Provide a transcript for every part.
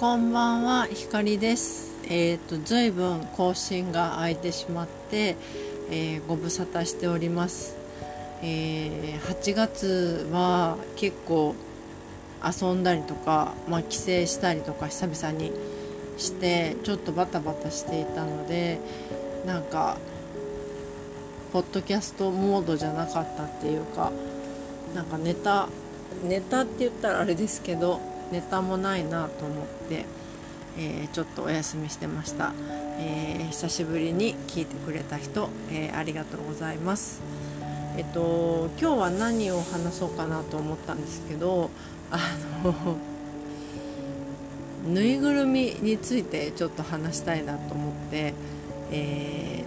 こんばんは、ひかりです。えっ、ー、と、ずいぶん更新が空いてしまって、えー、ご無沙汰しております。えー、8月は結構遊んだりとか、まあ、帰省したりとか久々にしてちょっとバタバタしていたのでなんかポッドキャストモードじゃなかったっていうかなんかネタネタって言ったらあれですけどネタもないなと思って、えー、ちょっとお休みしてました、えー、久しぶりに聞いてくれた人、えー、ありがとうございます。えっと今日は何を話そうかなと思ったんですけどあのぬいぐるみについてちょっと話したいなと思って、え、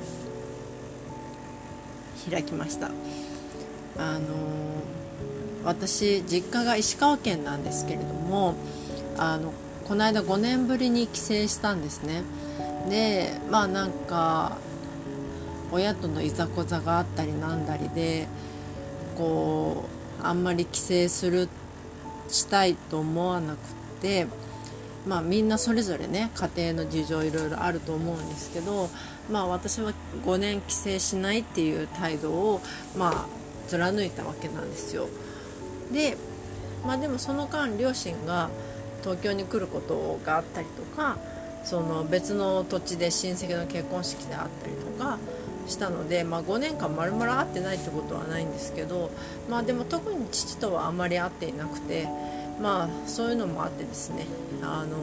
開きました。あの私実家が石川県なんですけれどもあのこの間5年ぶりに帰省したんですねでまあなんか親とのいざこざがあったりなんだりでこうあんまり帰省するしたいと思わなくてまあみんなそれぞれね家庭の事情いろいろあると思うんですけどまあ私は5年帰省しないっていう態度をまあ貫いたわけなんですよ。でまあでもその間両親が東京に来ることがあったりとかその別の土地で親戚の結婚式であったりとかしたので、まあ、5年間まるまる会ってないってことはないんですけど、まあ、でも特に父とはあまり会っていなくて、まあ、そういうのもあってですねあの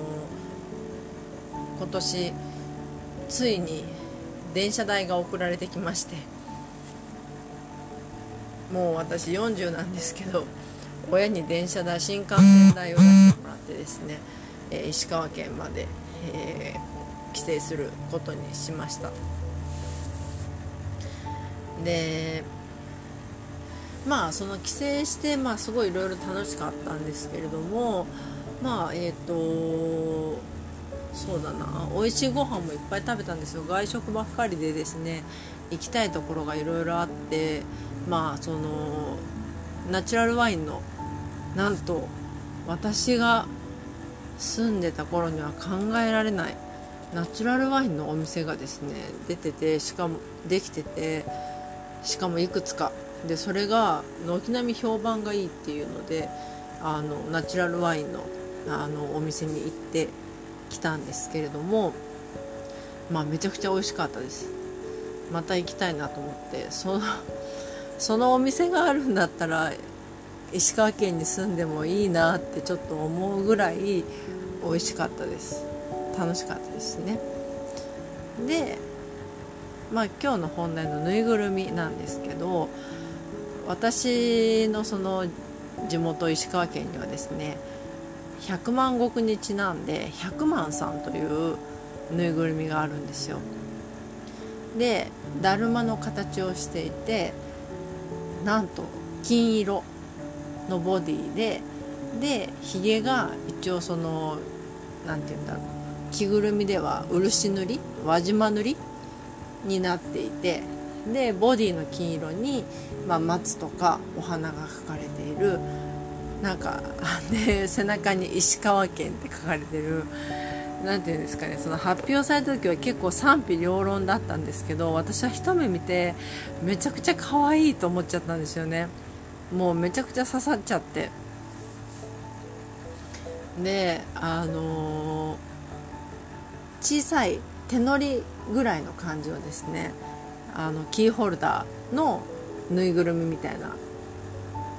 今年ついに電車代が送られてきましてもう私40なんですけど親に電車代新幹線代を出してもらってですね、えー、石川県まで、えー、帰省することにしました。でまあその帰省して、まあ、すごいいろいろ楽しかったんですけれどもまあえっ、ー、とそうだな美味しいご飯もいっぱい食べたんですよ。外食ばっかりでですね行きたいところがいろいろあってまあそのナチュラルワインのなんと私が住んでた頃には考えられないナチュラルワインのお店がですね出ててしかもできててしかもいくつか。でそれが軒並み評判がいいっていうのであのナチュラルワインのあのお店に行ってきたんですけれどもまあめちゃくちゃ美味しかったです。また行きたいなと思ってそのそのお店があるんだったら石川県に住んでもいいなってちょっと思うぐらい美味しかったです。楽しかったですね。でまあ今日の本題のぬいぐるみなんですけど私のその地元石川県にはですね100万石にちなんで100万さんというぬいぐるみがあるんですよ。でだるまの形をしていてなんと金色。のボディででひげが一応その何て言うんだろう着ぐるみでは漆塗り輪島塗りになっていてでボディの金色に、まあ、松とかお花が描かれているなんか で背中に石川県って書かれてる何て言うんですかねその発表された時は結構賛否両論だったんですけど私は一目見てめちゃくちゃ可愛いと思っちゃったんですよね。もうめちゃくちゃ刺さっちゃって。であのー、小さい手乗りぐらいの感じのですねあのキーホルダーのぬいぐるみみたいな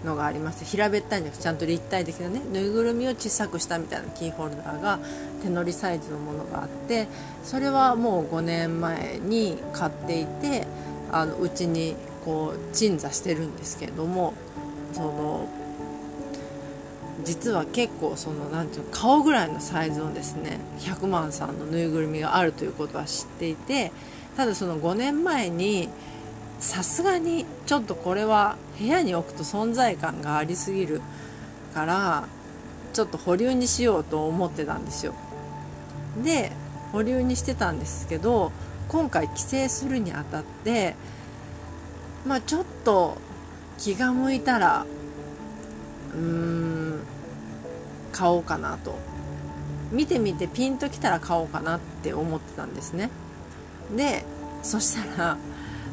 のがありまして平べったいんじゃなくてちゃんと立体的なねぬいぐるみを小さくしたみたいなキーホルダーが手乗りサイズのものがあってそれはもう5年前に買っていてあのうちにこう鎮座してるんですけれどもその実は結構そのなんていうの顔ぐらいのサイズのですね100万さんのぬいぐるみがあるということは知っていてただその5年前にさすがにちょっとこれは部屋に置くと存在感がありすぎるからちょっと保留にしようと思ってたんですよ。で保留にしてたんですけど今回帰省するにあたってまあちょっと気が向いたらうーん買おうかなと。見てみてピンときたら買おうかなって思ってたんですね。でそしたら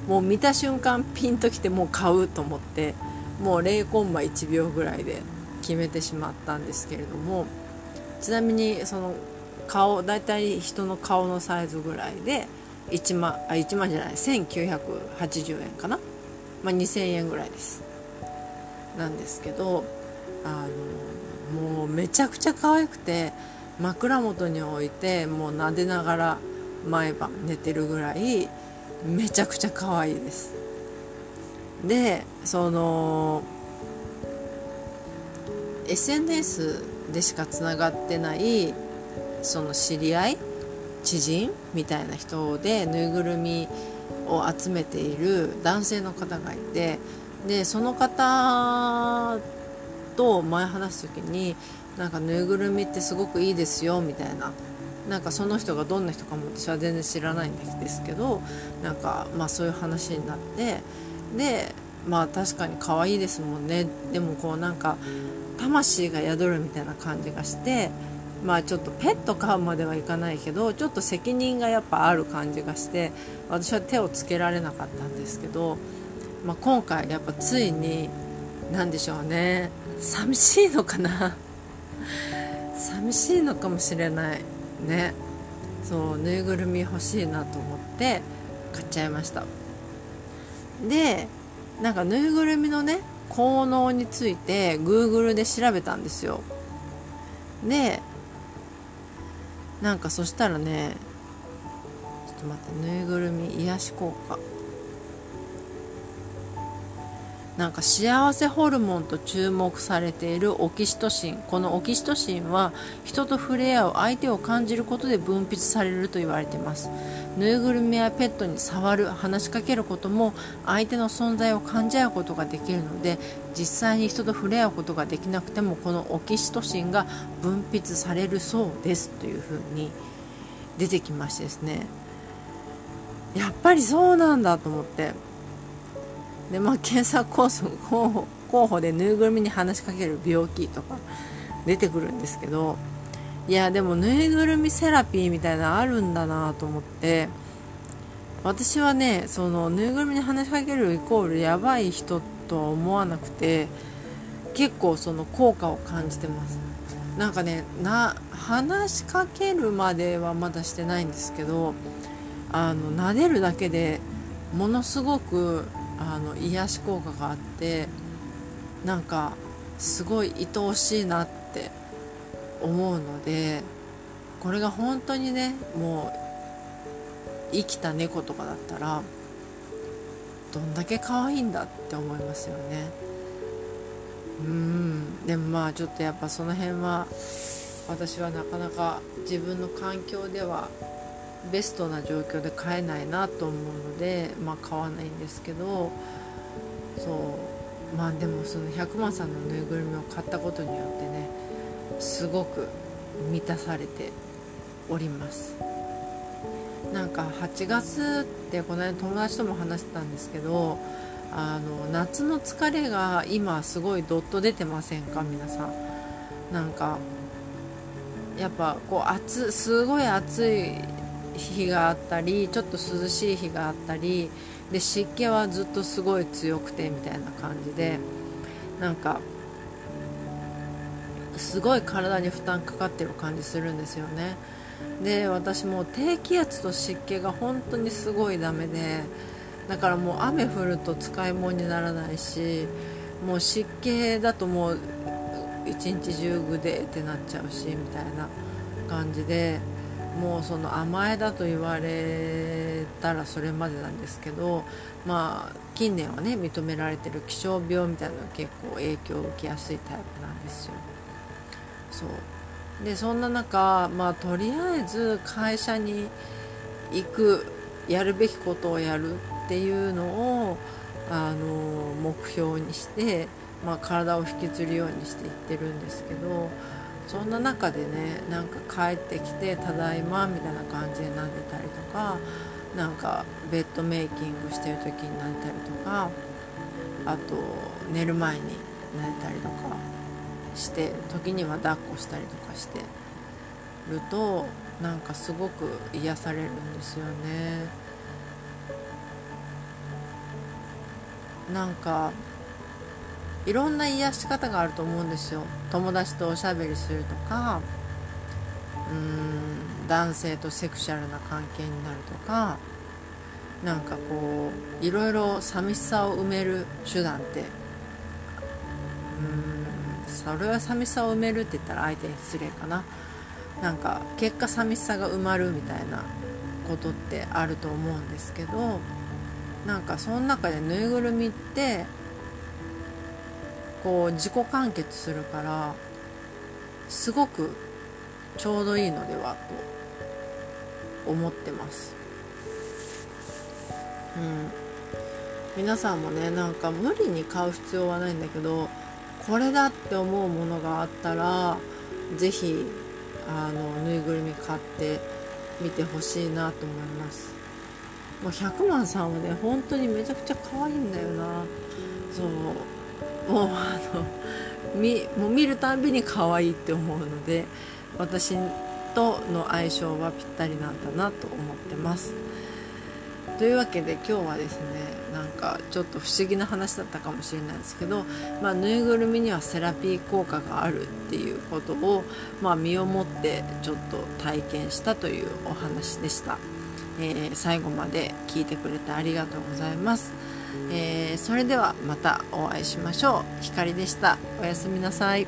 もう見た瞬間ピンときてもう買うと思ってもう0コンマ1秒ぐらいで決めてしまったんですけれどもちなみにその顔大体人の顔のサイズぐらいで1万あ1万じゃない1980円かな、まあ、2000円ぐらいです。なんですけどあのもうめちゃくちゃ可愛くて枕元に置いてもう撫でながら毎晩寝てるぐらいめちゃくちゃ可愛いです。でその SNS でしかつながってないその知り合い知人みたいな人でぬいぐるみを集めている男性の方がいてでその方と前話す時になんかぬいぐるみってすごくいいですよみたいななんかその人がどんな人かも私は全然知らないんですけどなんかまあそういう話になってでまあ確かに可愛いですもんね。でもこうなんか魂が宿るみたいな感じがしてまあちょっとペット飼うまではいかないけどちょっと責任がやっぱある感じがして私は手をつけられなかったんですけど、まあ、今回やっぱついに何でしょうね寂しいのかな？寂しいのかもしれないね。そうぬいぐるみ欲しいなと思って買っちゃいました。でなんかぬいぐるみのね効能について Google で調べたんですよ。でなんかそしたらねちょっと待ってぬいぐるみ癒し効果。なんか幸せホルモンと注目されているオキシトシン。このオキシトシンは人と触れ合う相手を感じることで分泌されると言われています。ぬいぐるみやペットに触る話しかけることも相手の存在を感じ合うことができるので実際に人と触れ合うことができなくてもこのオキシトシンが分泌されるそうですというふうに出てきましてですね。やっぱりそうなんだと思って。でまあ検索候補候補でぬいぐるみに話しかける病気とか出てくるんですけどいやでもぬいぐるみセラピーみたいなのあるんだなと思って私はねそのぬいぐるみに話しかけるイコールやばい人とは思わなくて結構その効果を感じてます。なんかねな話しかけるまではまだしてないんですけどあの撫でるだけでものすごくあの癒し効果があってなんかすごい愛おしいなって思うのでこれが本当にねもう生きた猫とかだったらどんだけ可愛いんだって思いますよね。うん。でもまあちょっとやっぱその辺は私はなかなか自分の環境ではベストな状況で買えないなと思うので、まあ、買わないんですけどそう。まあでもその100万さんのぬいぐるみを買ったことによってねすごく満たされております。なんか8月ってこの間友達とも話してたんですけどあの夏の疲れが今すごいどっと出てませんか？皆さん。なんかやっぱこう暑すごい暑い日があったりちょっと涼しい日があったりで湿気はずっとすごい強くてみたいな感じでなんかすごい体に負担かかってる感じするんですよね。で私も低気圧と湿気が本当にすごいダメでだからもう雨降ると使い物にならないしもう湿気だともう一日中ぐでってなっちゃうしみたいな感じでもうその甘えだと言われたらそれまでなんですけどまあ近年はね認められてる気象病みたいなのが結構影響を受けやすいタイプなんですよ。そう。でそんな中まあとりあえず会社に行くやるべきことをやるっていうのをあの目標にして、まあ、体を引きずるようにしていってるんですけどそんな中でねなんか帰ってきて「ただいま」みたいな感じで撫でたりとかなんかベッドメイキングしてる時に撫でたりとかあと寝る前に撫でたりとかして時には抱っこしたりとかしてるとなんかすごく癒されるんですよね。なんかいろんな癒し方があると思うんですよ。友達とおしゃべりするとかうーん男性とセクシャルな関係になるとかなんかこういろいろ寂しさを埋める手段ってうんそれは寂しさを埋めるって言ったら相手に失礼かな。なんか結果寂しさが埋まるみたいなことってあると思うんですけどなんかその中でぬいぐるみってこう自己完結するからすごくちょうどいいのではと思ってます。うん。皆さんもねなんか無理に買う必要はないんだけどこれだって思うものがあったら是非あのぬいぐるみ買ってみてほしいなと思います。もう100万さんはね本当にめちゃくちゃ可愛いんだよな。そう。もうあの見もう見るたんびに可愛いって思うので私との相性はぴったりなんだなと思ってます。というわけで今日はですねなんかちょっと不思議な話だったかもしれないですけど、まあ、ぬいぐるみにはセラピー効果があるっていうことを、まあ、身をもってちょっと体験したというお話でした、えー、最後まで聞いてくれてありがとうございます、えー、それではまたお会いしましょう。ひかりでした。おやすみなさい。